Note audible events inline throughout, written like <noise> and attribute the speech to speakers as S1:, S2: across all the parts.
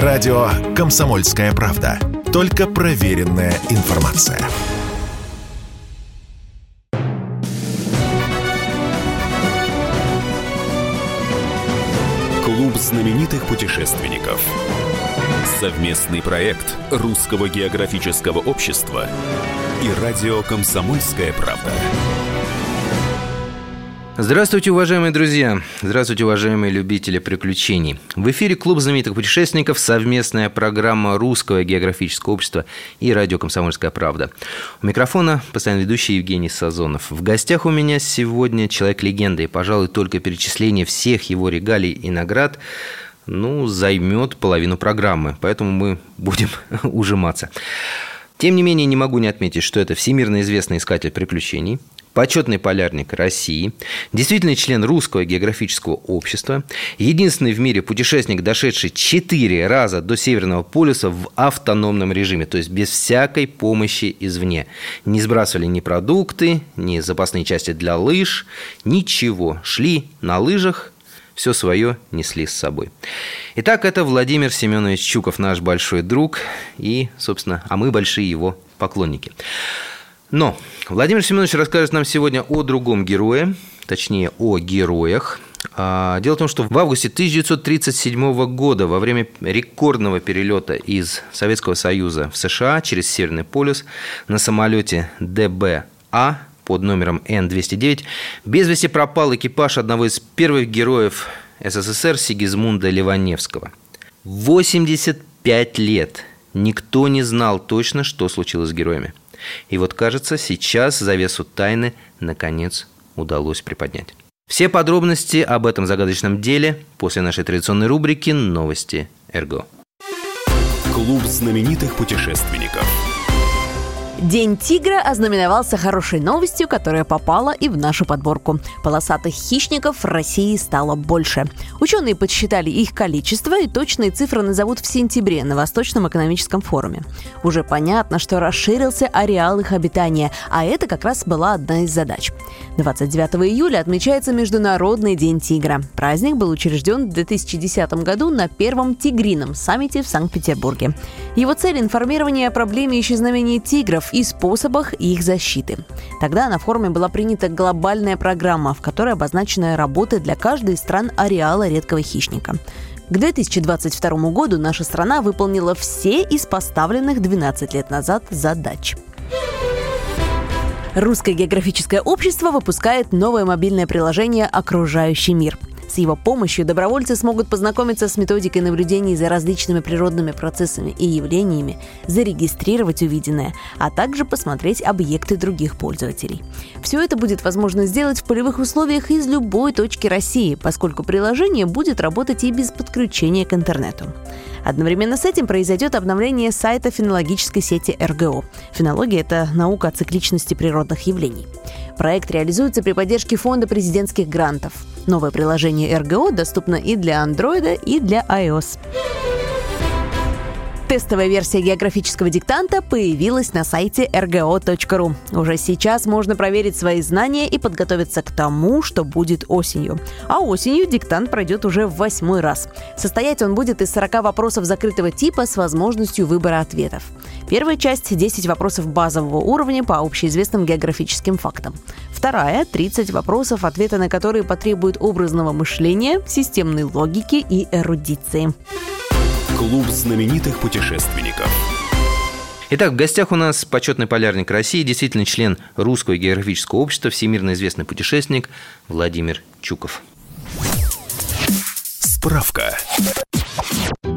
S1: Радио «Комсомольская правда». Только проверенная информация.
S2: Клуб знаменитых путешественников. Совместный проект Русского географического общества и радио «Комсомольская правда».
S3: Здравствуйте, уважаемые друзья! Здравствуйте, уважаемые любители приключений! В эфире Клуб знаменитых путешественников, совместная программа Русского географического общества и радио «Комсомольская правда». У микрофона постоянно ведущий Евгений Сазонов. В гостях у меня сегодня человек-легенда, и, пожалуй, только перечисление всех его регалий и наград ну, займет половину программы, поэтому мы будем <laughs> ужиматься. Тем не менее, не могу не отметить, что это всемирно известный искатель приключений – почетный полярник России, действительный член Русского географического общества, единственный в мире путешественник, дошедший четыре раза до Северного полюса в автономном режиме, то есть без всякой помощи извне. Не сбрасывали ни продукты, ни запасные части для лыж, ничего. Шли на лыжах, все свое несли с собой. Итак, это Владимир Семенович Чуков, наш большой друг, и, собственно, а мы большие его поклонники. Но Владимир Семенович расскажет нам сегодня о другом герое, точнее о героях. А, дело в том, что в августе 1937 года во время рекордного перелета из Советского Союза в США через Северный полюс на самолете ДБА под номером Н-209 без вести пропал экипаж одного из первых героев СССР Сигизмунда Ливаневского. 85 лет никто не знал точно, что случилось с героями – и вот, кажется, сейчас завесу тайны наконец удалось приподнять. Все подробности об этом загадочном деле после нашей традиционной рубрики «Новости РГО».
S2: Клуб знаменитых путешественников –
S4: День тигра ознаменовался хорошей новостью, которая попала и в нашу подборку. Полосатых хищников в России стало больше. Ученые подсчитали их количество и точные цифры назовут в сентябре на Восточном экономическом форуме. Уже понятно, что расширился ареал их обитания, а это как раз была одна из задач. 29 июля отмечается Международный день тигра. Праздник был учрежден в 2010 году на первом тигрином саммите в Санкт-Петербурге. Его цель – информирование о проблеме исчезновения тигров и способах их защиты. Тогда на форуме была принята глобальная программа, в которой обозначены работы для каждой из стран ареала редкого хищника. К 2022 году наша страна выполнила все из поставленных 12 лет назад задач. Русское географическое общество выпускает новое мобильное приложение «Окружающий мир». С его помощью добровольцы смогут познакомиться с методикой наблюдений за различными природными процессами и явлениями, зарегистрировать увиденное, а также посмотреть объекты других пользователей. Все это будет возможно сделать в полевых условиях из любой точки России, поскольку приложение будет работать и без подключения к интернету. Одновременно с этим произойдет обновление сайта фенологической сети РГО. Фенология – это наука о цикличности природных явлений. Проект реализуется при поддержке Фонда президентских грантов. Новое приложение РГО доступно и для Android, и для iOS. Тестовая версия географического диктанта появилась на сайте rgo.ru. Уже сейчас можно проверить свои знания и подготовиться к тому, что будет осенью. А осенью диктант пройдет уже в восьмой раз. Состоять он будет из 40 вопросов закрытого типа с возможностью выбора ответов. Первая часть – 10 вопросов базового уровня по общеизвестным географическим фактам. Вторая – 30 вопросов, ответы на которые потребуют образного мышления, системной логики и эрудиции.
S2: Клуб знаменитых путешественников.
S3: Итак, в гостях у нас почетный полярник России, действительно член Русского географического общества, всемирно известный путешественник Владимир Чуков.
S2: Справка.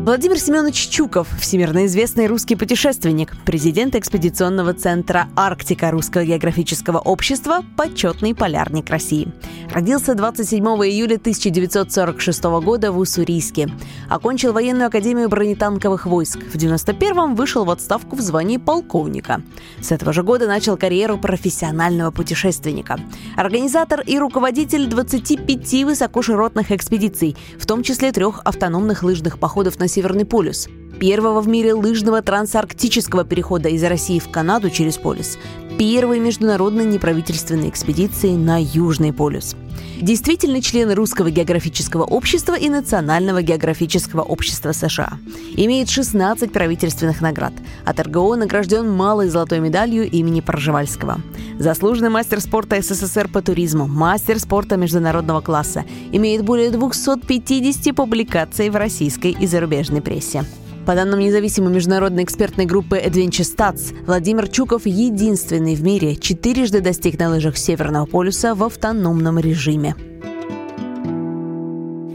S4: Владимир Семенович Чуков, всемирно известный русский путешественник, президент экспедиционного центра «Арктика» Русского географического общества, почетный полярник России. Родился 27 июля 1946 года в Уссурийске. Окончил военную академию бронетанковых войск. В 91-м вышел в отставку в звании полковника. С этого же года начал карьеру профессионального путешественника. Организатор и руководитель 25 высокоширотных экспедиций, в том числе трех автономных лыжных походов на Северный полюс. Первого в мире лыжного трансарктического перехода из России в Канаду через полюс, первой международной неправительственной экспедиции на Южный полюс. Действительный член Русского географического общества и Национального географического общества США. Имеет 16 правительственных наград. От РГО награжден малой золотой медалью имени Пржевальского. Заслуженный мастер спорта СССР по туризму, мастер спорта международного класса. Имеет более 250 публикаций в российской и зарубежной прессе. По данным независимой международной экспертной группы Adventure Stats, Владимир Чуков единственный в мире четырежды достиг на лыжах Северного полюса в автономном режиме.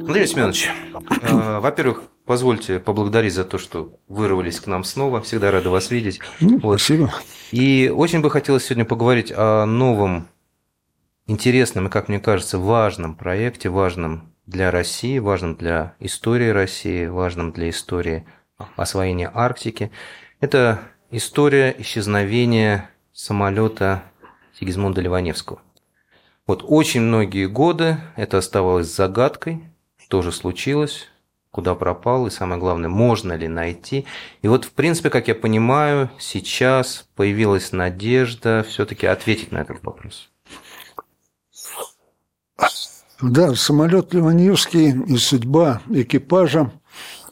S3: Андрей Семенович, э, во-первых, позвольте поблагодарить за то, что вырвались к нам снова. Всегда рады вас видеть.
S5: Ну, вот. Спасибо.
S3: И очень бы хотелось сегодня поговорить о новом, интересном и, как мне кажется, важном проекте, важном для России, важном для истории России, важном для истории освоения Арктики. Это история исчезновения самолета Сигизмунда Ливаневского. Вот очень многие годы это оставалось загадкой, что же случилось, куда пропал, и самое главное, можно ли найти. И вот, в принципе, как я понимаю, сейчас появилась надежда все-таки ответить на этот вопрос.
S5: Да, самолет Ливаневский и судьба экипажа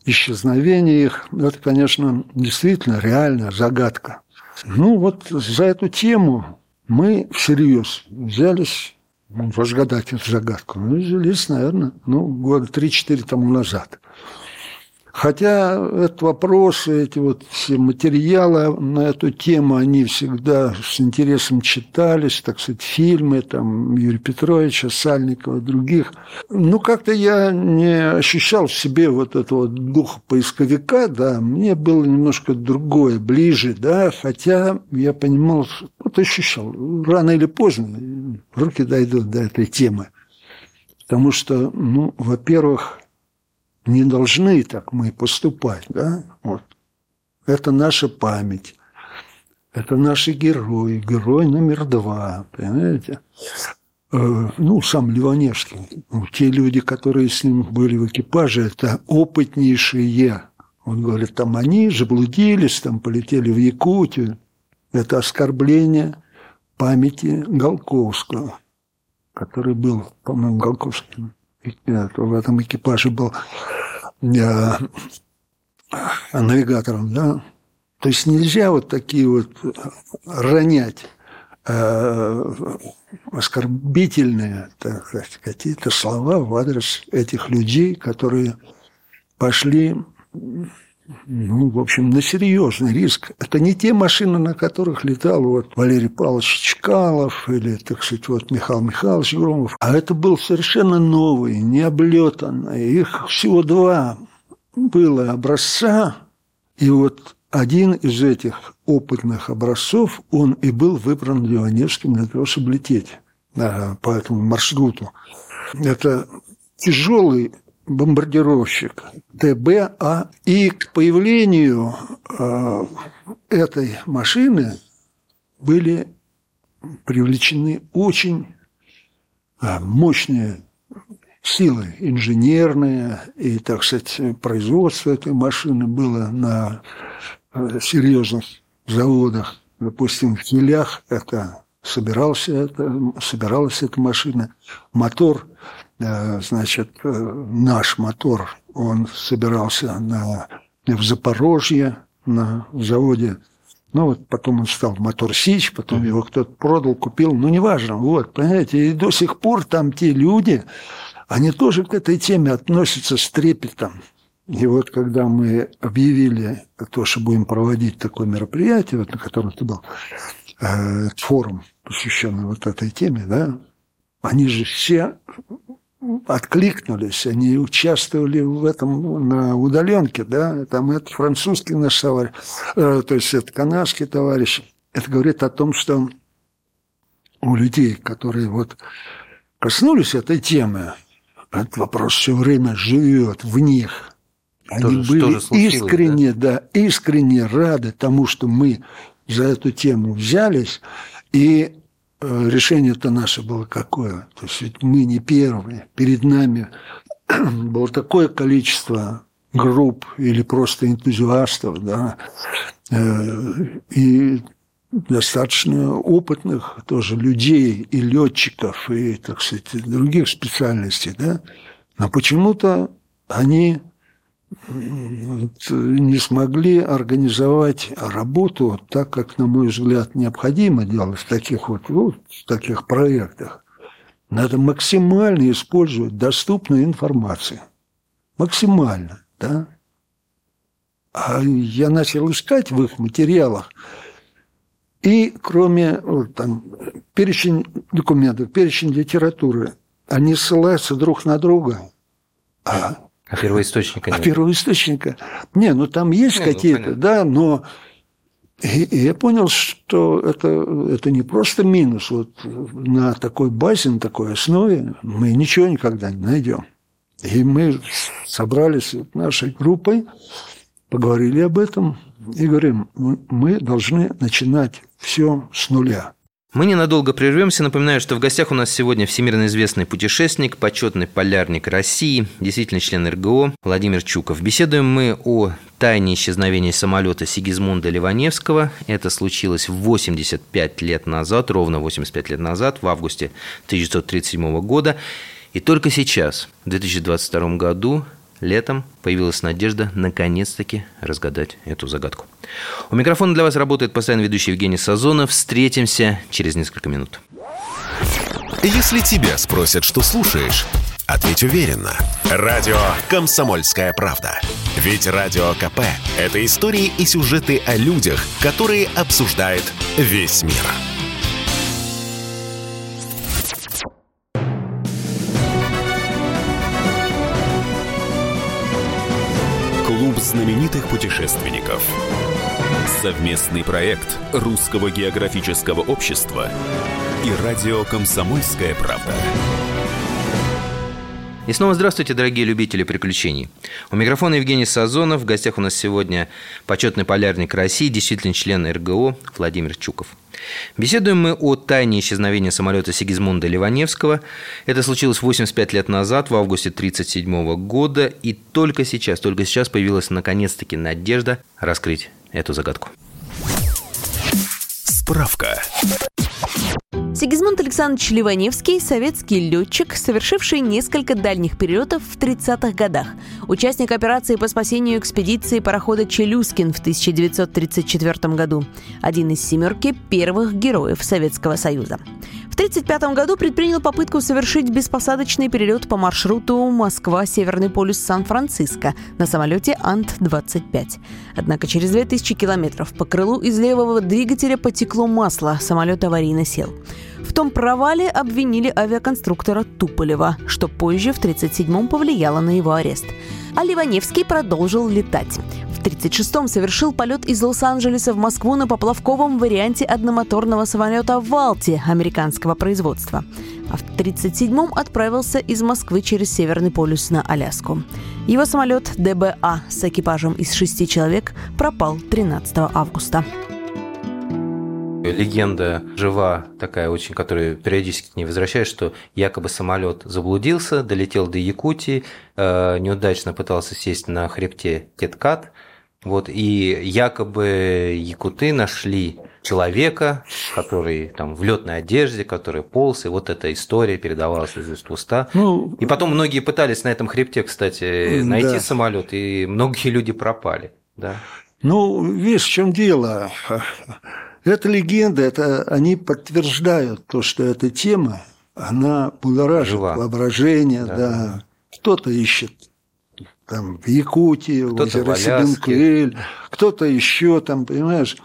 S5: исчезновение их, это, конечно, действительно реальная загадка. Ну, вот за эту тему мы всерьез взялись разгадать эту загадку. Ну, взялись, наверное, ну, года 3-4 тому назад. Хотя этот вопрос, эти вот все материалы на эту тему, они всегда с интересом читались, так сказать, фильмы там Юрия Петровича, Сальникова, других. Ну, как-то я не ощущал в себе вот этого духа поисковика, да, мне было немножко другое, ближе, да, хотя я понимал, вот ощущал, рано или поздно руки дойдут до этой темы. Потому что, ну, во-первых, не должны так мы поступать, да? Вот. Это наша память. Это наши герои. Герой номер два, понимаете? Э, ну, сам Ливаневский. Ну, те люди, которые с ним были в экипаже, это опытнейшие. Он говорит, там они заблудились, там полетели в Якутию. Это оскорбление памяти Голковского, который был, по-моему, Голковским в этом экипаже был э, навигатором, да. То есть нельзя вот такие вот ронять э, оскорбительные, так сказать, какие-то слова в адрес этих людей, которые пошли ну, в общем, на серьезный риск. Это не те машины, на которых летал вот Валерий Павлович Чкалов или, так сказать, вот Михаил Михайлович Громов. А это был совершенно новый, необлетанный. Их всего два было образца. И вот один из этих опытных образцов, он и был выбран Ливаневским для того, чтобы лететь по этому маршруту. Это тяжелый бомбардировщик ТБА. И к появлению э, этой машины были привлечены очень э, мощные силы инженерные, и, так сказать, производство этой машины было на э, серьезных заводах. Допустим, в Хилях это собирался это, собиралась эта машина. Мотор Э, значит, э, наш мотор, он собирался на, в Запорожье, на заводе. Ну, вот потом он стал мотор Сич, потом его кто-то продал, купил, ну, неважно. Вот, понимаете, и до сих пор там те люди, они тоже к этой теме относятся с трепетом. И вот когда мы объявили то, что будем проводить такое мероприятие, вот на котором ты был, э, форум, посвященный вот этой теме, да, они же все откликнулись, они участвовали в этом на удаленке, да, там это французский наш товарищ, э, то есть это канадский товарищ. Это говорит о том, что у людей, которые вот коснулись этой темы, этот вопрос все время живет в них. Они что были что искренне, да? да, искренне рады тому, что мы за эту тему взялись, и Э, решение-то наше было какое? То есть ведь мы не первые. Перед нами <clears throat> было такое количество групп или просто энтузиастов, да, э, и достаточно опытных тоже людей и летчиков, и, так сказать, других специальностей, да, но почему-то они не смогли организовать работу так, как, на мой взгляд, необходимо делать в таких вот, вот в таких проектах. Надо максимально использовать доступную информацию. Максимально, да. А я начал искать в их материалах и кроме вот, там, перечень документов, перечень литературы, они ссылаются друг на друга.
S3: А, а первоисточника
S5: а нет? А первоисточника... Не, ну там есть ну, какие-то, ну, да, но... И, и я понял, что это, это не просто минус. Вот на такой базе, на такой основе мы ничего никогда не найдем. И мы собрались нашей группой, поговорили об этом и говорим, мы должны начинать все с нуля.
S3: Мы ненадолго прервемся. Напоминаю, что в гостях у нас сегодня всемирно известный путешественник, почетный полярник России, действительно член РГО Владимир Чуков. Беседуем мы о тайне исчезновения самолета Сигизмунда Ливаневского. Это случилось 85 лет назад, ровно 85 лет назад, в августе 1937 года. И только сейчас, в 2022 году, летом появилась надежда наконец-таки разгадать эту загадку. У микрофона для вас работает постоянно ведущий Евгений Сазонов. Встретимся через несколько минут.
S1: Если тебя спросят, что слушаешь, ответь уверенно. Радио «Комсомольская правда». Ведь Радио КП – это истории и сюжеты о людях, которые обсуждает весь мир.
S2: Знаменитых путешественников. Совместный проект Русского географического общества и радио «Комсомольская правда».
S3: И снова здравствуйте, дорогие любители приключений. У микрофона Евгений Сазонов. В гостях у нас сегодня почетный полярник России, действительно член РГО Владимир Чуков. Беседуем мы о тайне исчезновения самолета Сигизмунда Ливаневского. Это случилось 85 лет назад, в августе 1937 года, и только сейчас, только сейчас появилась наконец-таки надежда раскрыть эту загадку.
S1: Справка.
S4: Сигизмунд Александрович Ливаневский – советский летчик, совершивший несколько дальних перелетов в 30-х годах. Участник операции по спасению экспедиции парохода «Челюскин» в 1934 году. Один из семерки первых героев Советского Союза. 1935 году предпринял попытку совершить беспосадочный перелет по маршруту Москва-Северный полюс Сан-Франциско на самолете Ант-25. Однако через 2000 километров по крылу из левого двигателя потекло масло, самолет аварийно сел. Том провале обвинили авиаконструктора Туполева, что позже в 1937-м повлияло на его арест. А Ливаневский продолжил летать. В 1936-м совершил полет из Лос-Анджелеса в Москву на поплавковом варианте одномоторного самолета «Валти» американского производства. А в 1937-м отправился из Москвы через Северный полюс на Аляску. Его самолет ДБА с экипажем из шести человек пропал 13 августа
S3: легенда жива такая очень, которая периодически к ней возвращается, что якобы самолет заблудился, долетел до Якутии, э, неудачно пытался сесть на хребте Теткат, вот, и якобы якуты нашли человека, который там в летной одежде, который полз, и вот эта история передавалась из уст в уста. Ну, и потом многие пытались на этом хребте, кстати, найти да. самолет, и многие люди пропали. Да.
S5: Ну, видишь, в чем дело? Это легенда, это они подтверждают то, что эта тема, она будоражит Жива. воображение, да. да. Кто-то ищет там в Якутии, в озеро Сибенкель, кто-то еще там, понимаешь,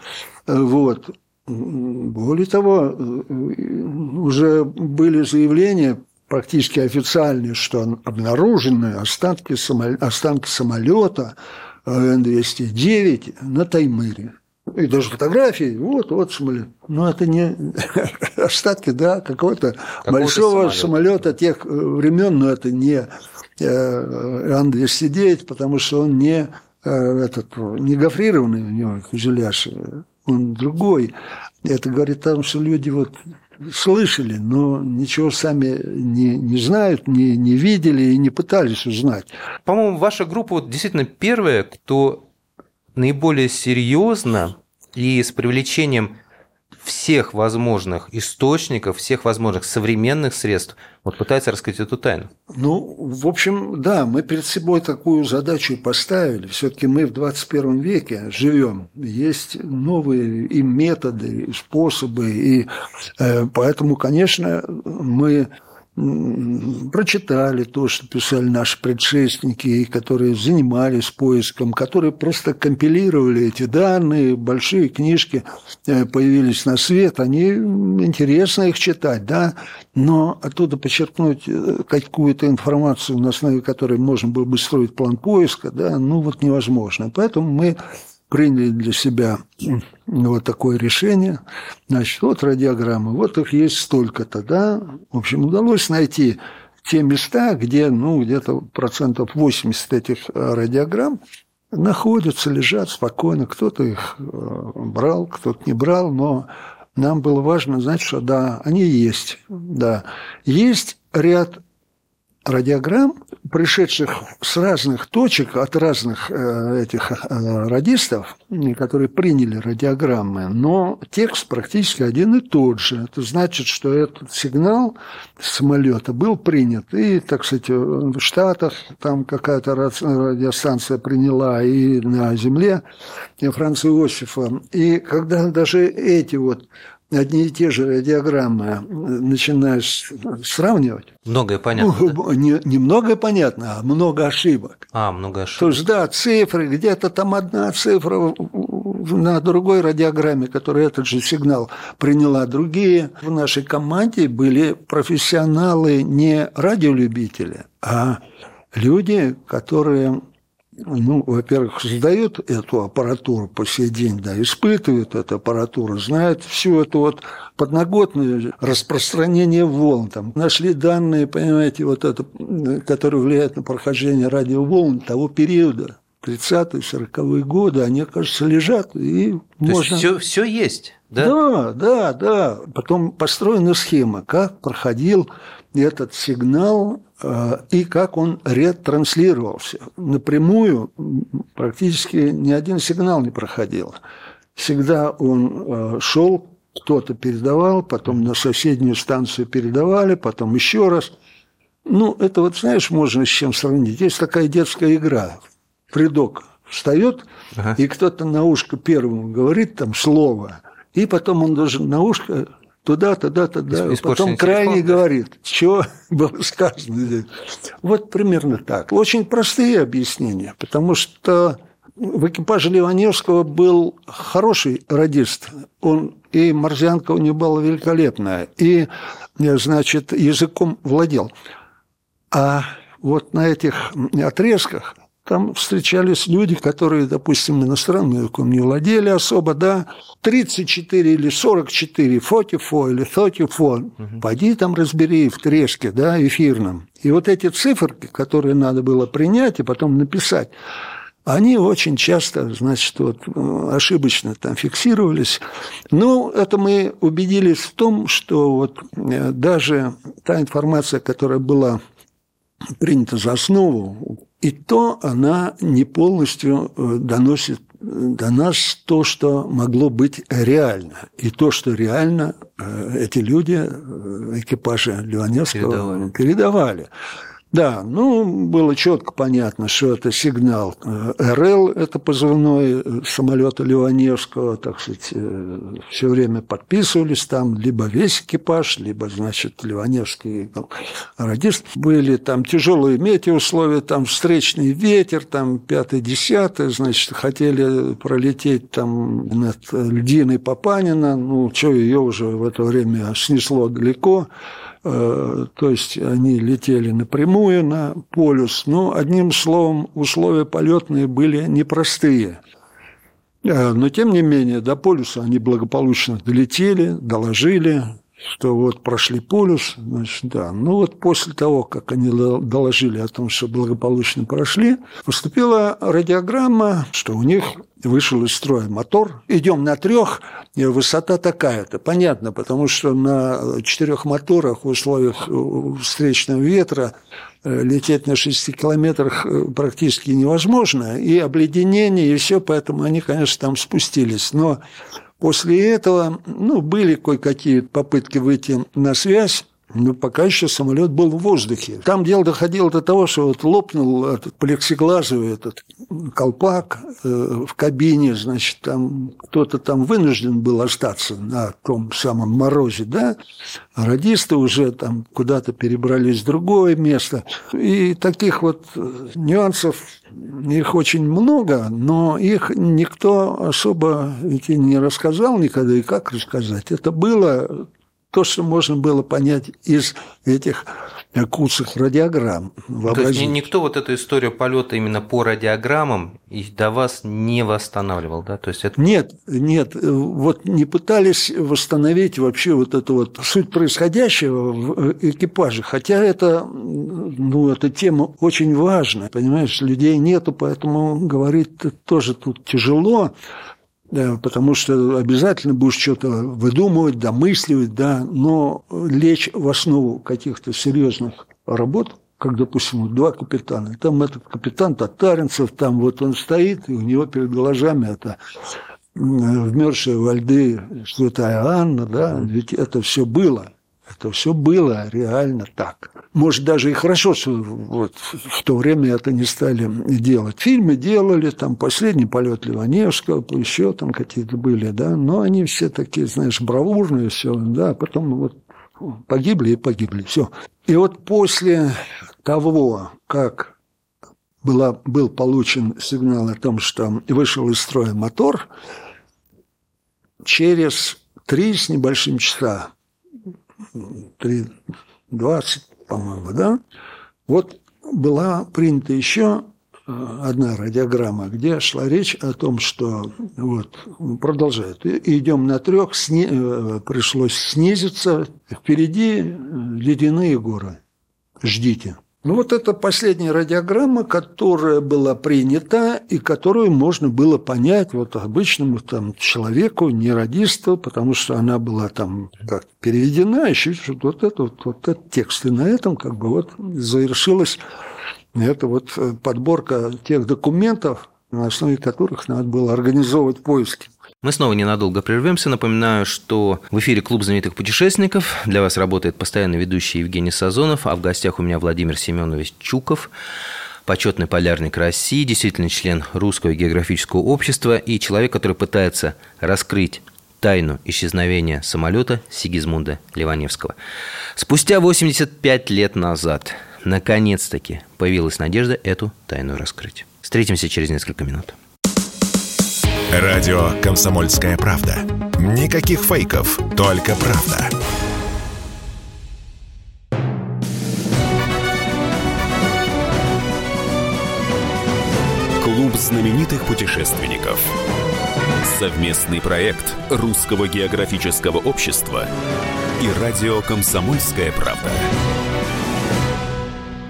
S5: вот. Более того, уже были заявления практически официальные, что обнаружены останки, самолета, останки самолета Н-209 на Таймыре. И даже фотографии, вот, вот самолет. Но это не <laughs> остатки, да, какого-то большого самолета тех времен, но это не Э, Ан-209, потому что он не, э, этот, не гофрированный у него фюзеляж, он другой. Это говорит о том, что люди вот слышали, но ничего сами не, не знают, не, не видели и не пытались узнать.
S3: По-моему, ваша группа вот действительно первая, кто наиболее серьезно и с привлечением всех возможных источников, всех возможных современных средств вот пытается раскрыть эту тайну.
S5: Ну, в общем, да, мы перед собой такую задачу поставили. Все-таки мы в 21 веке живем. Есть новые и методы, и способы. И э, поэтому, конечно, мы прочитали то, что писали наши предшественники, которые занимались поиском, которые просто компилировали эти данные, большие книжки э, появились на свет, они интересно их читать, да, но оттуда подчеркнуть э, какую-то информацию, на основе которой можно было бы строить план поиска, да, ну вот невозможно. Поэтому мы приняли для себя вот такое решение. Значит, вот радиограммы, вот их есть столько-то, да. В общем, удалось найти те места, где, ну, где-то процентов 80 этих радиограмм находятся, лежат спокойно. Кто-то их э, брал, кто-то не брал, но нам было важно знать, что да, они есть. Да. Есть ряд радиограмм, пришедших с разных точек, от разных э, этих э, радистов, которые приняли радиограммы, но текст практически один и тот же. Это значит, что этот сигнал самолета был принят, и, так сказать, в Штатах там какая-то радиостанция приняла, и на Земле Франца Иосифа. И когда даже эти вот одни и те же диаграммы начинаешь сравнивать.
S3: Многое понятно.
S5: Ну, да? не, не многое понятно, а много ошибок.
S3: А, много ошибок.
S5: То есть, да, цифры, где-то там одна цифра на другой радиограмме, которая этот же сигнал приняла, другие. В нашей команде были профессионалы не радиолюбители, а люди, которые ну, во-первых, создают эту аппаратуру по сей день, да, испытывают эту аппаратуру, знают всю эту вот подноготное распространение волн. Там нашли данные, понимаете, вот это, которые влияют на прохождение радиоволн того периода, 30-е, 40-е годы, они, кажется, лежат, и То можно...
S3: все, все есть, да?
S5: Да, да, да. Потом построена схема, как проходил этот сигнал э, и как он ретранслировался. Напрямую практически ни один сигнал не проходил. Всегда он э, шел, кто-то передавал, потом на соседнюю станцию передавали, потом еще раз. Ну, это вот, знаешь, можно с чем сравнить. Есть такая детская игра. Придок встает, ага. и кто-то на ушко первому говорит там слово, и потом он должен на ушко туда, туда, туда. Потом крайне телефон. говорит, что <laughs> было сказано здесь. Вот примерно так. Очень простые объяснения, потому что в экипаже Ливаневского был хороший радист. Он, и морзянка у него была великолепная, и, значит, языком владел. А вот на этих отрезках там встречались люди, которые, допустим, иностранным языком не владели особо, да, 34 или 44 фотифо или thirty-four, угу. пойди там разбери в трешке, да, эфирном. И вот эти цифры, которые надо было принять и потом написать, они очень часто, значит, вот, ошибочно там фиксировались. Но это мы убедились в том, что вот э, даже та информация, которая была принята за основу, и то она не полностью э, доносит до нас то, что могло быть реально. И то, что реально э, эти люди, э, экипажи Ливаневского передавали. передавали. Да, ну, было четко понятно, что это сигнал э, РЛ, это позывной э, самолета Ливаневского, так сказать, э, все время подписывались там, либо весь экипаж, либо, значит, Ливаневский ну, радист. Были там тяжелые метеоусловия, там встречный ветер, там пятый-десятый, значит, хотели пролететь там над льдиной Папанина, ну, что ее уже в это время снесло далеко, то есть они летели напрямую на полюс, но одним словом условия полетные были непростые. Э, но тем не менее до полюса они благополучно долетели, доложили, что вот прошли полюс, значит, да. Ну вот после того, как они доложили о том, что благополучно прошли, поступила радиограмма, что у них вышел из строя мотор. Идем на трех, высота такая-то. Понятно, потому что на четырех моторах в условиях э, встречного ветра э, лететь на 6 километрах э, практически невозможно. И обледенение, и все, поэтому они, конечно, там спустились. Но после этого ну, были кое-какие попытки выйти на связь. Но пока еще самолет был в воздухе. Там дело доходило до того, что вот лопнул этот плексиглазовый этот колпак э, в кабине, значит, там кто-то там вынужден был остаться на том самом морозе, да, а радисты уже там куда-то перебрались в другое место. И таких вот э, нюансов их очень много, но их никто особо ведь не рассказал никогда, и как рассказать. Это было то, что можно было понять из этих куцых радиограмм.
S3: То есть никто вот эту историю полета именно по радиограммам и до вас не восстанавливал, да? То есть это...
S5: Нет, нет, вот не пытались восстановить вообще вот эту вот суть происходящего в экипаже, хотя это, ну, эта тема очень важная, понимаешь, людей нету, поэтому говорить тоже тут тяжело, потому что обязательно будешь что-то выдумывать, домысливать, да, но лечь в основу каких-то серьезных работ, как, допустим, два капитана. Там этот капитан Татаринцев, там вот он стоит, и у него перед глазами это вмерзшие во льды святая Анна, да, ведь это все было. Это все было реально так. Может, даже и хорошо, что вот в то время это не стали делать. Фильмы делали, там «Последний полет Ливаневского», еще там какие-то были, да, но они все такие, знаешь, бравурные, все, да, потом вот погибли и погибли, все. И вот после того, как была, был получен сигнал о том, что вышел из строя мотор, через три с небольшим часа 3.20, по-моему, да, вот была принята еще э, одна радиограмма, где шла речь о том, что вот продолжает. Идем на трех, сни, э, пришлось снизиться, впереди э, ледяные горы. Ждите. Ну вот это последняя радиограмма, которая была принята и которую можно было понять вот обычному там человеку, не радисту, потому что она была там как переведена, еще что-то вот это вот, вот этот текст. И на этом как бы вот завершилась эта вот подборка тех документов, на основе которых надо было организовывать поиски.
S3: Мы снова ненадолго прервемся. Напоминаю, что в эфире Клуб знаменитых путешественников. Для вас работает постоянно ведущий Евгений Сазонов, а в гостях у меня Владимир Семенович Чуков почетный полярник России, действительно член Русского географического общества и человек, который пытается раскрыть тайну исчезновения самолета Сигизмунда Ливаневского. Спустя 85 лет назад, наконец-таки, появилась надежда эту тайну раскрыть. Встретимся через несколько минут.
S1: Радио «Комсомольская правда». Никаких фейков, только правда.
S2: Клуб знаменитых путешественников. Совместный проект Русского географического общества и радио «Комсомольская правда».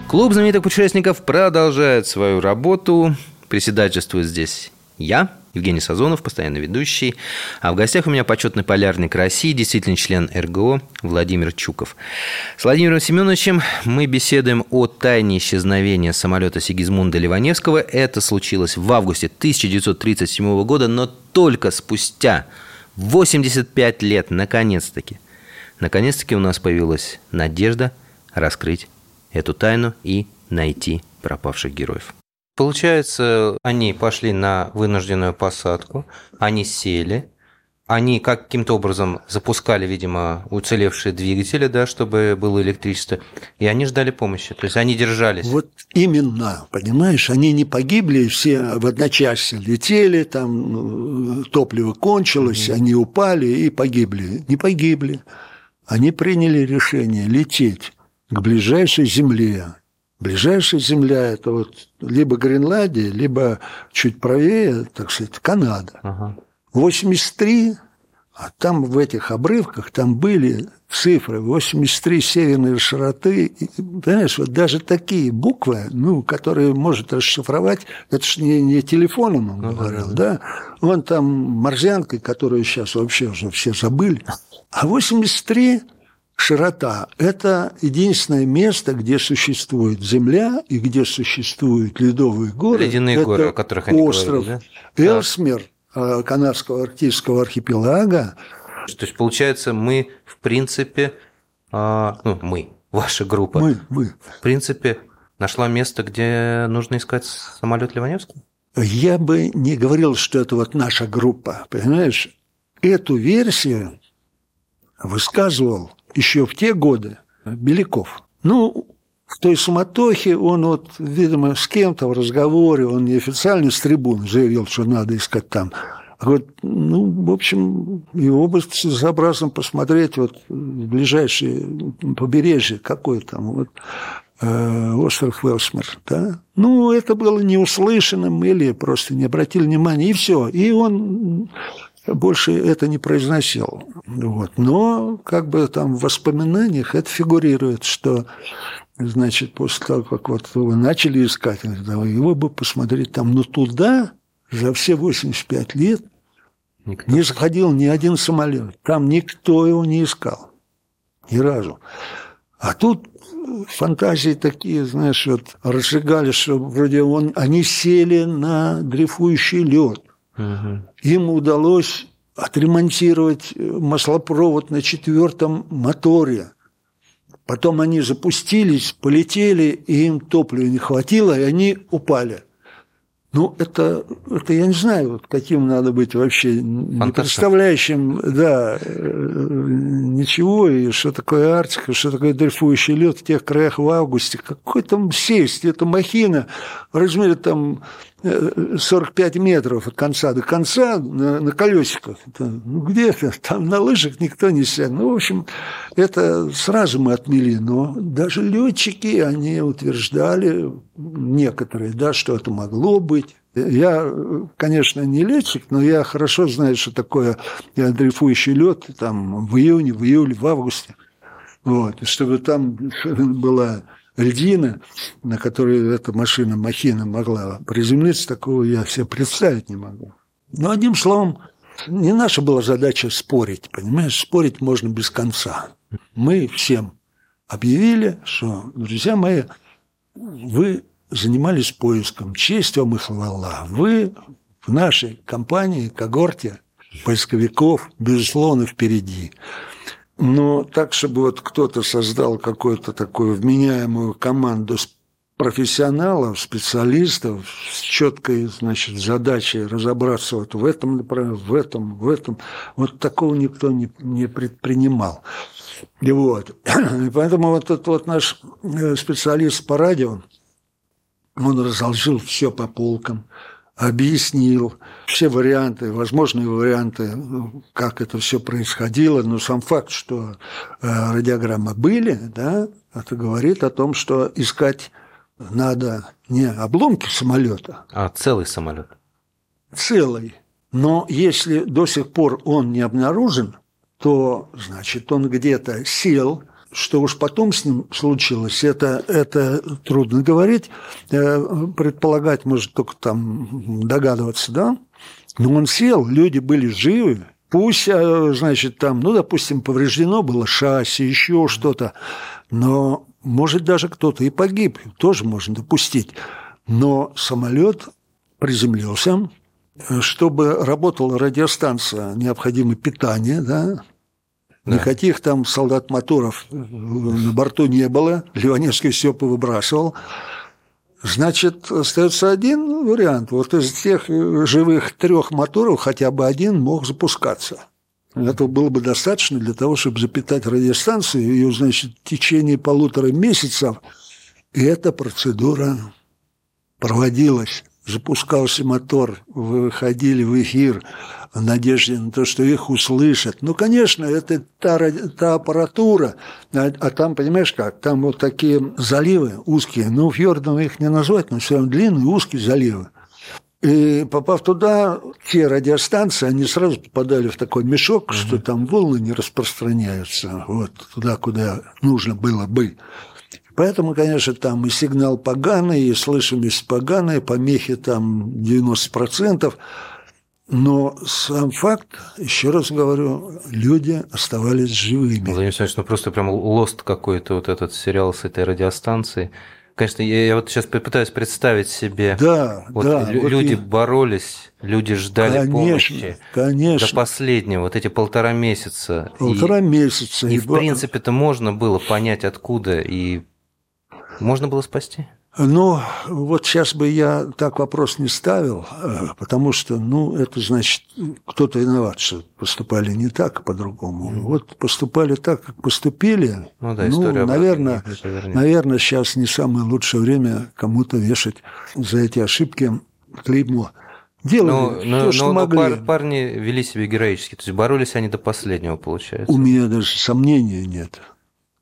S3: Клуб знаменитых путешественников продолжает свою работу. Председательствует здесь я, Евгений Сазонов, постоянно ведущий. А в гостях у меня почетный полярник России, действительно член РГО Владимир Чуков. С Владимиром Семеновичем мы беседуем о тайне исчезновения самолета Сигизмунда Ливаневского. Это случилось в августе 1937 года, но только спустя 85 лет, наконец-таки, наконец-таки у нас появилась надежда раскрыть эту тайну и найти пропавших героев. Получается, они пошли на вынужденную посадку, они сели, они каким-то образом запускали, видимо, уцелевшие двигатели, да, чтобы было электричество, и они ждали помощи. То есть они держались.
S5: Вот именно, понимаешь, они не погибли, все в одночасье летели, там ну, топливо кончилось, mm-hmm. они упали и погибли. Не погибли. Они приняли решение лететь к ближайшей земле Ближайшая земля – это вот либо Гренландия, либо чуть правее, так сказать, Канада. Ага. 83 А там в этих обрывках, там были цифры 83 северной широты. И, понимаешь, вот даже такие буквы, ну, которые может расшифровать, это же не, не телефоном он ну, говорил, да, да. Он там морзянкой, которую сейчас вообще уже все забыли. А 83 широта – это единственное место, где существует земля и где существуют ледовые горы.
S3: Ледяные
S5: это
S3: горы, о которых они
S5: остров
S3: говорили,
S5: да? Элсмер – Э, канадского арктического архипелага.
S3: То есть, получается, мы, в принципе, а, ну, мы, ваша группа,
S5: мы, мы.
S3: в принципе, нашла место, где нужно искать самолет Ливаневский?
S5: Я бы не говорил, что это вот наша группа, понимаешь? Эту версию высказывал еще в те годы Беляков. Ну, в той суматохе он вот, видимо, с кем-то в разговоре, он неофициально с трибуны заявил, что надо искать там. А вот, ну, в общем, его бы целесообразно посмотреть вот ближайшее побережье, какое там, вот, э, остров Велсмер, да. Ну, это было неуслышанным или просто не обратили внимания, и все. И он больше это не произносил. Вот. Но как бы там в воспоминаниях это фигурирует, что значит, после того, как вот вы начали искать, его бы посмотреть там, но туда за все 85 лет никто. не заходил ни один самолет. Там никто его не искал. Ни разу. А тут фантазии такие, знаешь, вот разжигали, что вроде он, они сели на дрейфующий лед. Угу. Им удалось отремонтировать маслопровод на четвертом моторе. Потом они запустились, полетели, и им топлива не хватило, и они упали. Ну, это, это я не знаю, вот каким надо быть вообще, не представляющим, да, э, ничего, и что такое Арктика, что такое дрейфующий лед в тех краях в августе. Какой там сесть, это махина в размере там 45 метров от конца до конца на, на колесиках. ну, где-то там на лыжах никто не сядет. Ну, в общем, это сразу мы отмели. Но даже летчики, они утверждали, некоторые, да, что это могло быть. Я, конечно, не летчик, но я хорошо знаю, что такое дрейфующий лед там в июне, в июле, в августе. Вот. Чтобы там была льдина, на которой эта машина, махина могла приземлиться, такого я себе представить не могу. Но одним словом, не наша была задача спорить, понимаешь, спорить можно без конца. Мы всем объявили, что, друзья мои, вы занимались поиском, честь вам и хвала. Вы в нашей компании, когорте поисковиков, безусловно, впереди. Но так, чтобы вот кто-то создал какую-то такую вменяемую команду профессионалов, специалистов с четкой, значит, задачей разобраться вот в этом, в этом, в этом, вот такого никто не, не предпринимал. И вот. И поэтому вот этот вот наш э, специалист по радио, он разложил все по полкам, объяснил все варианты, возможные варианты, как это все происходило, но сам факт, что э, радиограммы были, да, это говорит о том, что искать надо не обломки самолета,
S3: а целый самолет.
S5: Целый. Но если до сих пор он не обнаружен, то значит он где-то сел, что уж потом с ним случилось, это, это трудно говорить. Э, предполагать, может, только там догадываться, да? Но он сел, люди были живы, Пусть, э, значит, там, ну, допустим, повреждено было шасси, еще что-то, но, может, даже кто-то и погиб, тоже можно допустить. Но самолет приземлился, чтобы работала радиостанция, необходимо питание, да, да. Никаких там солдат-моторов на борту не было. Ливаневский все повыбрасывал. Значит, остается один вариант. Вот из тех живых трех моторов хотя бы один мог запускаться. Этого было бы достаточно для того, чтобы запитать радиостанцию. Ее, значит, в течение полутора месяцев. И эта процедура проводилась. Запускался мотор, выходили в эфир в надежде на то, что их услышат. Ну, конечно, это та, та аппаратура, а, а там, понимаешь как, там вот такие заливы узкие, ну, фьордом их не назвать, но все равно длинные узкие заливы. И попав туда, те радиостанции, они сразу попадали в такой мешок, угу. что там волны не распространяются вот туда, куда нужно было бы. Поэтому, конечно, там и сигнал поганый, и слышимость поганая, помехи там 90%. Но сам факт, еще раз говорю, люди оставались живыми.
S3: Владимир Александрович, ну просто прям лост какой-то вот этот сериал с этой радиостанцией. Конечно, я, я вот сейчас пытаюсь представить себе.
S5: Да,
S3: вот
S5: да.
S3: Люди
S5: вот
S3: боролись, люди ждали
S5: конечно,
S3: помощи.
S5: Конечно.
S3: До последнего, вот эти полтора месяца.
S5: Полтора
S3: и,
S5: месяца.
S3: И, и в принципе-то можно было понять, откуда, и можно было спасти.
S5: Ну, вот сейчас бы я так вопрос не ставил, э, потому что, ну, это значит, кто-то виноват, что поступали не так, а по-другому. Mm. Вот поступали так, как поступили. Ну, да, ну наверное, наверное, сейчас не самое лучшее время кому-то вешать за эти ошибки клеймо. Делали но, то,
S3: но,
S5: что
S3: но,
S5: могли.
S3: Но парни вели себя героически, то есть боролись они до последнего, получается.
S5: У меня даже сомнения нет.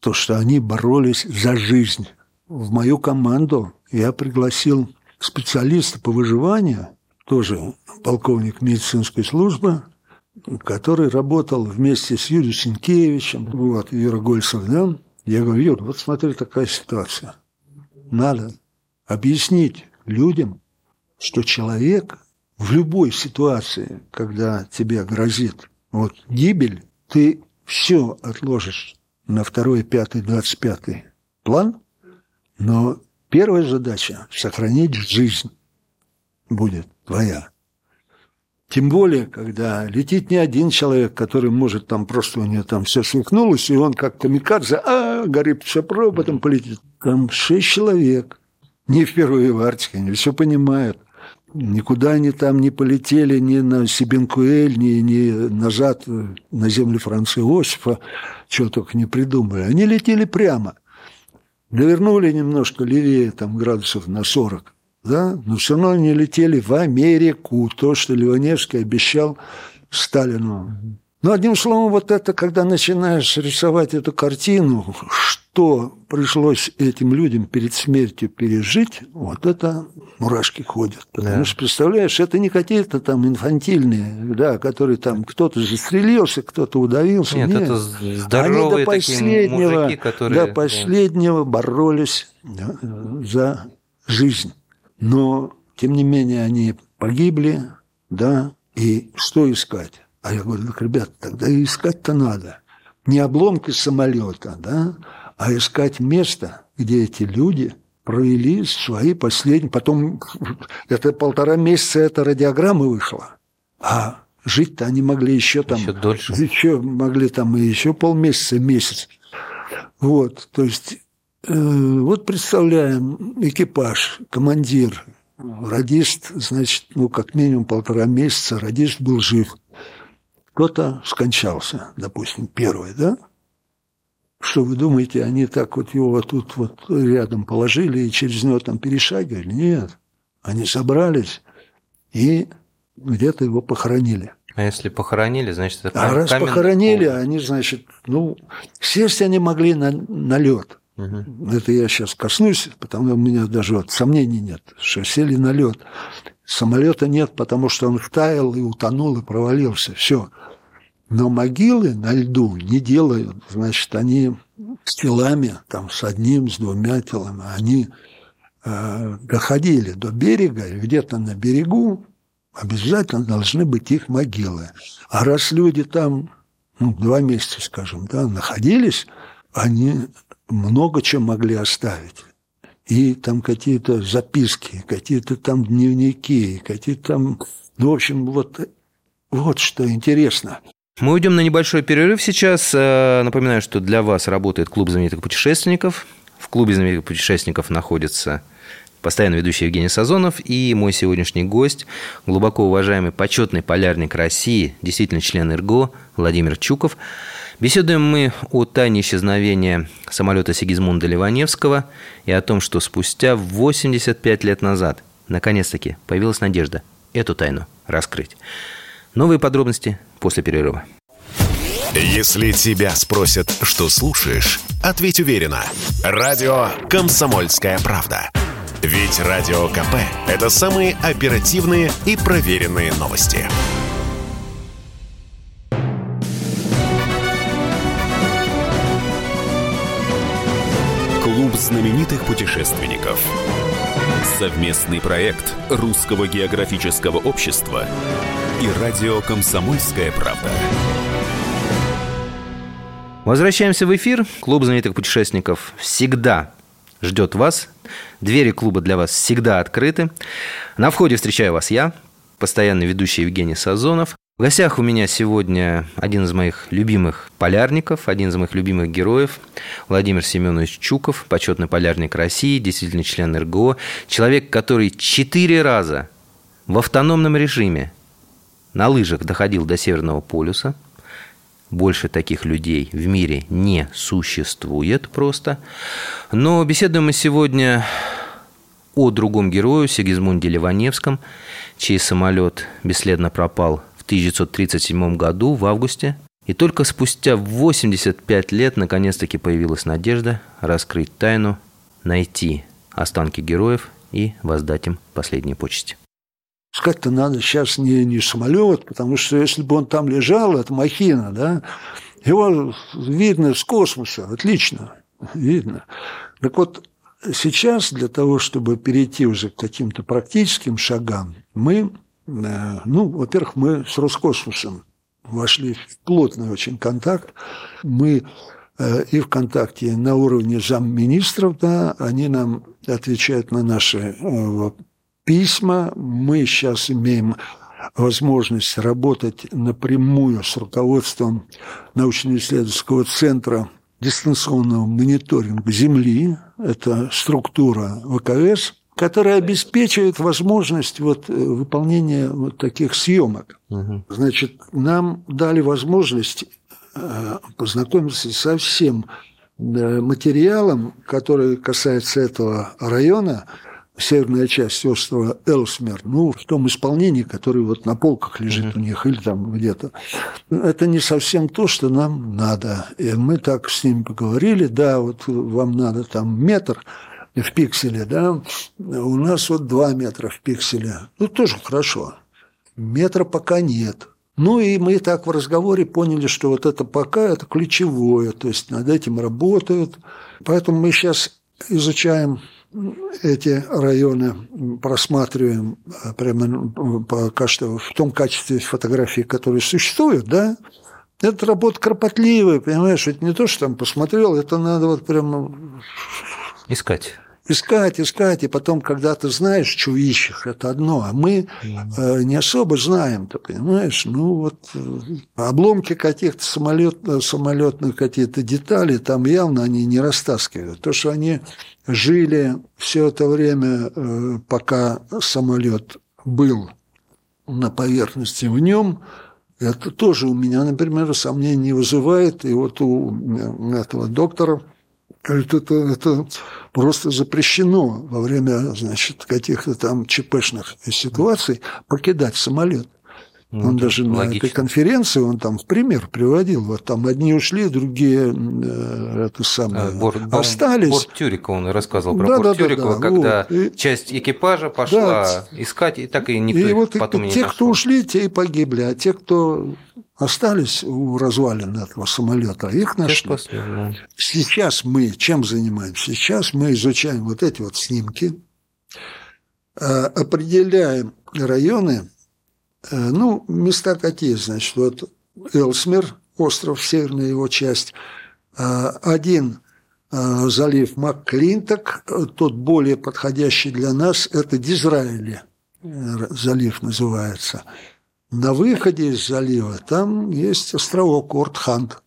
S5: То, что они боролись за жизнь в мою команду я пригласил специалиста по выживанию, тоже полковник медицинской службы, который работал вместе с Юрием Сенкевичем, вот, Юра Гольцев, да? Я говорю, Юр, вот смотри, такая ситуация. Надо объяснить людям, что человек в любой ситуации, когда тебе грозит вот гибель, ты все отложишь на второй, пятый, двадцать пятый план, но первая задача – сохранить жизнь будет твоя. Тем более, когда летит не один человек, который может там просто у него там все свихнулось, и он как камикадзе, а, горит все потом полетит. Там шесть человек. Не впервые в Арктике, они все понимают. Никуда они там не полетели ни на Сибенкуэль, ни, ни назад на землю Франца Иосифа, чего только не придумали. Они летели прямо. Довернули немножко левее, там градусов на 40, да, но все равно они летели в Америку, то, что Ливаневский обещал Сталину. Ну, одним словом, вот это, когда начинаешь рисовать эту картину, что пришлось этим людям перед смертью пережить, вот это мурашки ходят. Потому да. что, представляешь, это не какие-то там инфантильные, да, которые там кто-то застрелился, кто-то удавился.
S3: Нет, Нет. это здоровые Они до последнего, мужики, которые...
S5: До последнего боролись да, за жизнь. Но, тем не менее, они погибли, да, и что искать? А я говорю, так, ребят, тогда искать-то надо. Не обломки самолета, да, а искать место, где эти люди провели свои последние... Потом это полтора месяца эта радиограмма вышла. А жить-то они могли еще там...
S3: Еще дольше.
S5: Еще могли там и еще полмесяца, месяц. Вот, то есть... Э, вот представляем, экипаж, командир, радист, значит, ну, как минимум полтора месяца радист был жив. Кто-то скончался, допустим, первый, да? Что вы думаете, они так вот его вот тут вот рядом положили и через него там перешагивали? Нет. Они собрались и где-то его похоронили.
S3: А если похоронили, значит,
S5: это А раз похоронили, пол. они, значит, ну, сесть они могли на, на лед. Угу. Это я сейчас коснусь, потому что у меня даже вот сомнений нет, что сели на лед. Самолета нет, потому что он втаял и утонул и провалился. Все. Но могилы на льду не делают. Значит, они с телами, там, с одним, с двумя телами, они э, доходили до берега, и где-то на берегу обязательно должны быть их могилы. А раз люди там ну, два месяца, скажем, да, находились, они много чего могли оставить. И там какие-то записки, какие-то там дневники, какие-то там... Ну, в общем, вот, вот что интересно.
S3: Мы уйдем на небольшой перерыв сейчас. Э, напоминаю, что для вас работает клуб знаменитых путешественников. В клубе знаменитых путешественников находится постоянно ведущий Евгений Сазонов и мой сегодняшний гость, глубоко уважаемый почетный полярник России, действительно член ИРГО Владимир Чуков. Беседуем мы о тайне исчезновения самолета Сигизмунда Ливаневского и о том, что спустя 85 лет назад наконец-таки появилась надежда эту тайну раскрыть. Новые подробности после перерыва.
S1: Если тебя спросят, что слушаешь, ответь уверенно. Радио «Комсомольская правда». Ведь Радио КП – это самые оперативные и проверенные новости.
S2: Знаменитых путешественников. Совместный проект Русского географического общества и радио «Комсомольская правда».
S3: Возвращаемся в эфир. Клуб знаменитых путешественников всегда ждет вас. Двери клуба для вас всегда открыты. На входе встречаю вас я, постоянный ведущий Евгений Сазонов. В гостях у меня сегодня один из моих любимых полярников, один из моих любимых героев, Владимир Семенович Чуков, почетный полярник России, действительно член РГО, человек, который четыре раза в автономном режиме на лыжах доходил до Северного полюса – больше таких людей в мире не существует просто. Но беседуем мы сегодня о другом герою, Сигизмунде Ливаневском, чей самолет бесследно пропал 1937 году, в августе. И только спустя 85 лет наконец-таки появилась надежда раскрыть тайну, найти останки героев и воздать им последние почести.
S5: Искать-то надо сейчас не, не самолет, потому что если бы он там лежал, это махина, да, его видно с космоса, отлично, видно. Так вот, сейчас для того, чтобы перейти уже к каким-то практическим шагам, мы, ну, во-первых, мы с Роскосмосом вошли в плотный очень контакт. Мы э, и в контакте на уровне замминистров, да, они нам отвечают на наши э, письма. Мы сейчас имеем возможность работать напрямую с руководством научно-исследовательского центра дистанционного мониторинга Земли. Это структура ВКС, которая обеспечивает возможность вот э, выполнения вот таких съемок. Угу. Значит, нам дали возможность э, познакомиться со всем э, материалом, который касается этого района – северная часть острова Элсмер, ну, в том исполнении, который вот на полках лежит mm-hmm. у них или там где-то, это не совсем то, что нам надо. И мы так с ним поговорили, да, вот вам надо там метр в пикселе, да, у нас вот два метра в пикселе. Ну, тоже хорошо. Метра пока нет. Ну и мы так в разговоре поняли, что вот это пока это ключевое, то есть над этим работают. Поэтому мы сейчас изучаем эти районы просматриваем э, прямо пока что в том качестве фотографий, которые существуют, да, это работа кропотливая, понимаешь, это не то, что там посмотрел, это надо вот прямо...
S3: Искать
S5: искать, искать, и потом, когда ты знаешь, что ищешь, это одно, а мы э, не особо знаем, ты понимаешь, ну вот э, обломки каких-то самолет, самолетных какие-то детали, там явно они не растаскивают. То, что они жили все это время, э, пока самолет был на поверхности в нем, это тоже у меня, например, сомнений не вызывает. И вот у э, этого доктора это, это, это просто запрещено во время, значит, каких-то там ЧПшных ситуаций покидать самолет. Ну, он даже логично. на этой конференции, он там в пример приводил, вот там одни ушли, другие э, это самое, а, борт, остались.
S3: Борт Тюрика он рассказывал про да, борт да, Тюрикова, да, да, когда вот. часть экипажа пошла да, искать, и так и никто и вот потом и, не
S5: Те,
S3: нашел.
S5: кто ушли, те и погибли, а те, кто остались у развалин этого самолета, их нашли. Сейчас мы чем занимаемся? Сейчас мы изучаем вот эти вот снимки, э, определяем районы, ну, места какие, значит, вот Элсмер, остров, северная его часть, э, один залив Макклинток, тот более подходящий для нас, это Дизраэли залив называется – на выходе из залива там есть островок Ортхант.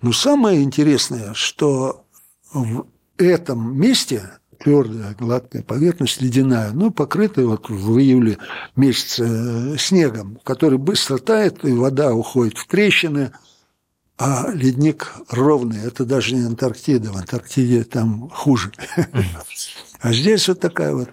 S5: Но самое интересное, что в этом месте твердая, гладкая поверхность, ледяная, ну, покрытая вот в июле месяце э, снегом, который быстро тает, и вода уходит в трещины, а ледник ровный. Это даже не Антарктида. В Антарктиде там хуже. А здесь вот такая вот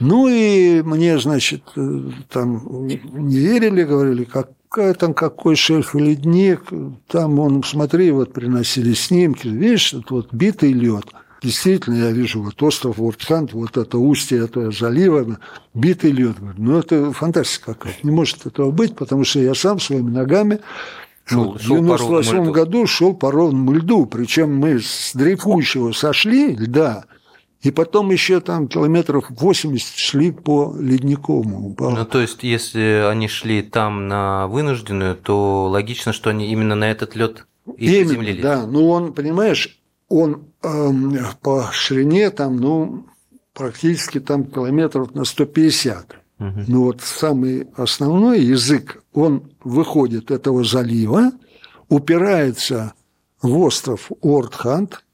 S5: ну и мне, значит, э, там не верили, говорили, какая там какой шельф ледник, там он, смотри, вот приносили снимки, видишь, вот битый лед. Действительно, я вижу вот остров Вордхант, вот это устье этого залива, битый лед. Ну, это фантастика какая-то. Не может этого быть, потому что я сам своими ногами Шел, в 98 году шел по ровному льду, причем мы с дрейфующего сошли льда, и потом еще там километров 80 шли по ледниковому.
S3: По... Ну, то есть, если они шли там на вынужденную, то логично, что они именно на этот лед и именно, приземлились.
S5: Да, ну он, понимаешь, он эм, по ширине там, ну, практически там километров на 150. Угу. Ну вот самый основной язык, он выходит этого залива, упирается в остров Ортхант,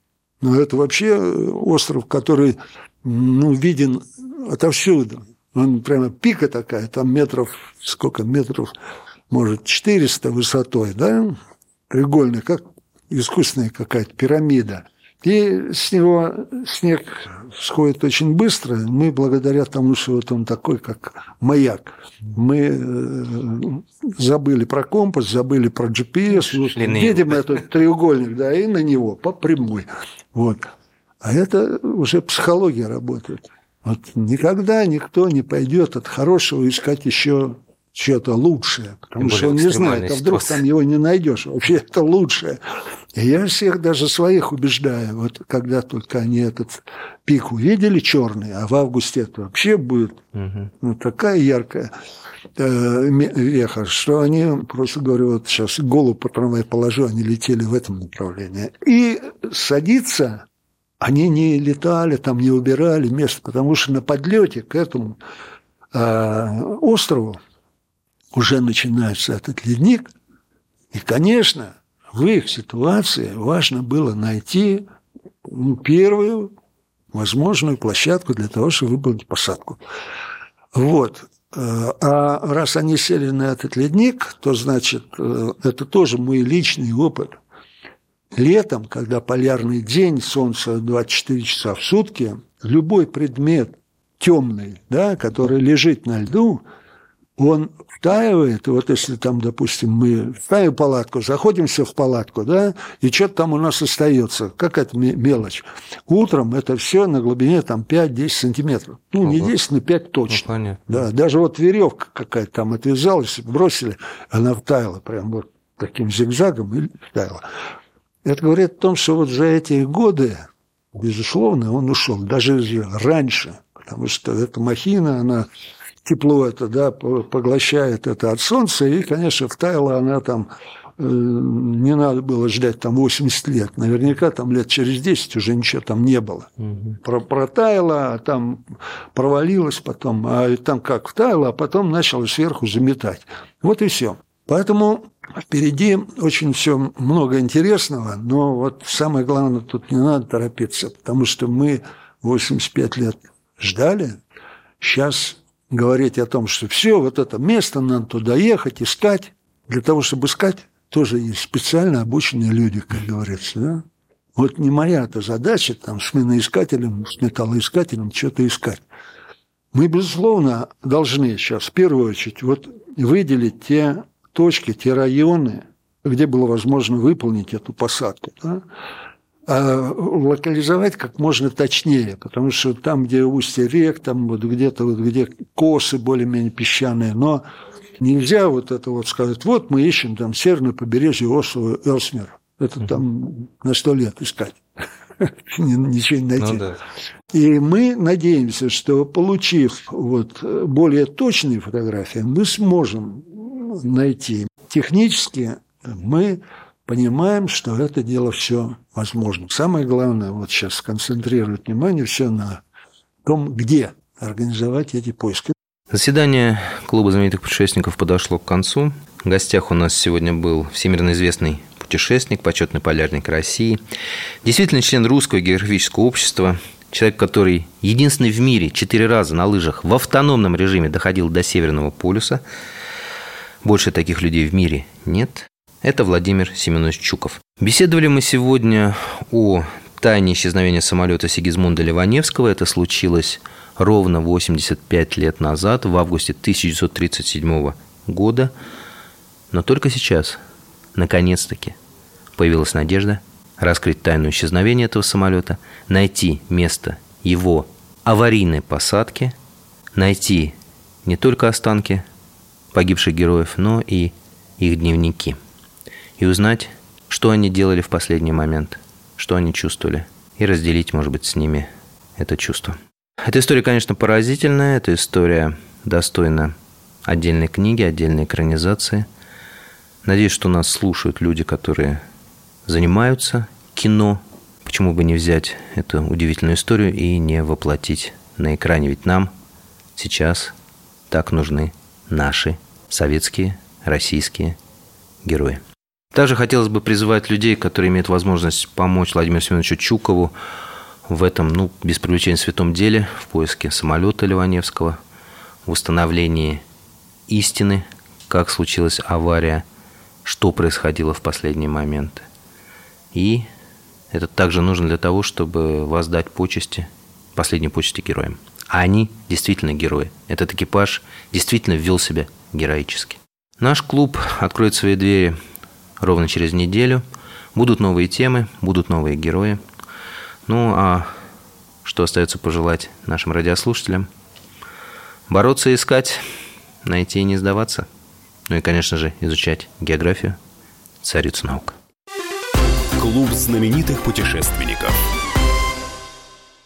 S5: но это вообще остров, который ну, виден отовсюду. Он прямо пика такая, там метров, сколько метров, может, 400 высотой, да, треугольный, как искусственная какая-то пирамида. И с него снег сходит очень быстро. Мы, благодаря тому, что вот он такой, как маяк, мы э, забыли про компас, забыли про GPS. Видим этот треугольник, да, и на него по прямой. Вот. А это уже психология работает. Вот никогда никто не пойдет от хорошего искать еще что-то лучшее, потому что он не знает, а вдруг там его не найдешь. Вообще это лучшее. И я всех даже своих убеждаю, вот когда только они этот пик увидели черный, а в августе это вообще будет угу. ну, такая яркая э, веха, что они, просто говорю, вот сейчас голову по трамвай положу, они летели в этом направлении. И садиться они не летали, там не убирали место, потому что на подлете к этому э, острову уже начинается этот ледник. И, конечно, в их ситуации важно было найти ну, первую возможную площадку для того, чтобы выполнить посадку. Вот. А раз они сели на этот ледник, то, значит, э, это тоже мой личный опыт. Летом, когда полярный день, солнце 24 часа в сутки, любой предмет темный, да, который лежит на льду, он втаивает, вот если там, допустим, мы ставим палатку, заходимся в палатку, да, и что-то там у нас остается, какая-то мелочь. Утром это все на глубине там 5-10 сантиметров. Ну, Ого. не 10, но 5 точно. Ну, да, даже вот веревка какая-то там отвязалась, бросили, она втаяла прям вот таким зигзагом и втаяла. Это говорит о том, что вот за эти годы, безусловно, он ушел, даже раньше, потому что эта махина, она тепло это, да, поглощает это от солнца, и, конечно, втаяла она там, э, не надо было ждать там 80 лет, наверняка там лет через 10 уже ничего там не было. Угу. Про протаяла, а там провалилась потом, а там как втаяла, а потом начала сверху заметать. Вот и все. Поэтому впереди очень все много интересного, но вот самое главное, тут не надо торопиться, потому что мы 85 лет ждали, сейчас говорить о том, что все, вот это место, надо туда ехать, искать. Для того, чтобы искать, тоже есть специально обученные люди, как говорится. Да? Вот не моя эта задача, там, с миноискателем, с металлоискателем что-то искать. Мы, безусловно, должны сейчас, в первую очередь, вот выделить те точки, те районы, где было возможно выполнить эту посадку. Да? А локализовать как можно точнее, потому что там, где устье рек, там вот где-то вот где косы более-менее песчаные, но нельзя вот это вот сказать, вот мы ищем там северное побережье острова Элсмер. Это там на сто лет искать. <laughs> Ничего не найти. Ну, да. И мы надеемся, что получив вот более точные фотографии, мы сможем найти. Технически мы понимаем, что это дело все возможно. Самое главное вот сейчас сконцентрировать внимание все на том, где организовать эти поиски.
S3: Заседание Клуба знаменитых путешественников подошло к концу. В гостях у нас сегодня был всемирно известный путешественник, почетный полярник России, действительно член Русского географического общества, человек, который единственный в мире четыре раза на лыжах в автономном режиме доходил до Северного полюса. Больше таких людей в мире нет. Это Владимир Семенович Чуков. Беседовали мы сегодня о тайне исчезновения самолета Сигизмунда Ливаневского. Это случилось ровно 85 лет назад, в августе 1937 года. Но только сейчас, наконец-таки, появилась надежда раскрыть тайну исчезновения этого самолета, найти место его аварийной посадки, найти не только останки погибших героев, но и их дневники. И узнать, что они делали в последний момент, что они чувствовали, и разделить, может быть, с ними это чувство. Эта история, конечно, поразительная, эта история достойна отдельной книги, отдельной экранизации. Надеюсь, что нас слушают люди, которые занимаются кино. Почему бы не взять эту удивительную историю и не воплотить на экране? Ведь нам сейчас так нужны наши советские, российские герои. Также хотелось бы призывать людей, которые имеют возможность помочь Владимиру Семеновичу Чукову в этом, ну, без привлечения святом деле, в поиске самолета Ливаневского, в установлении истины, как случилась авария, что происходило в последний момент. И это также нужно для того, чтобы воздать почести, последние почести героям. А они действительно герои. Этот экипаж действительно вел себя героически. Наш клуб откроет свои двери ровно через неделю. Будут новые темы, будут новые герои. Ну, а что остается пожелать нашим радиослушателям? Бороться искать, найти и не сдаваться. Ну и, конечно же, изучать географию, царицу наук.
S2: Клуб знаменитых путешественников.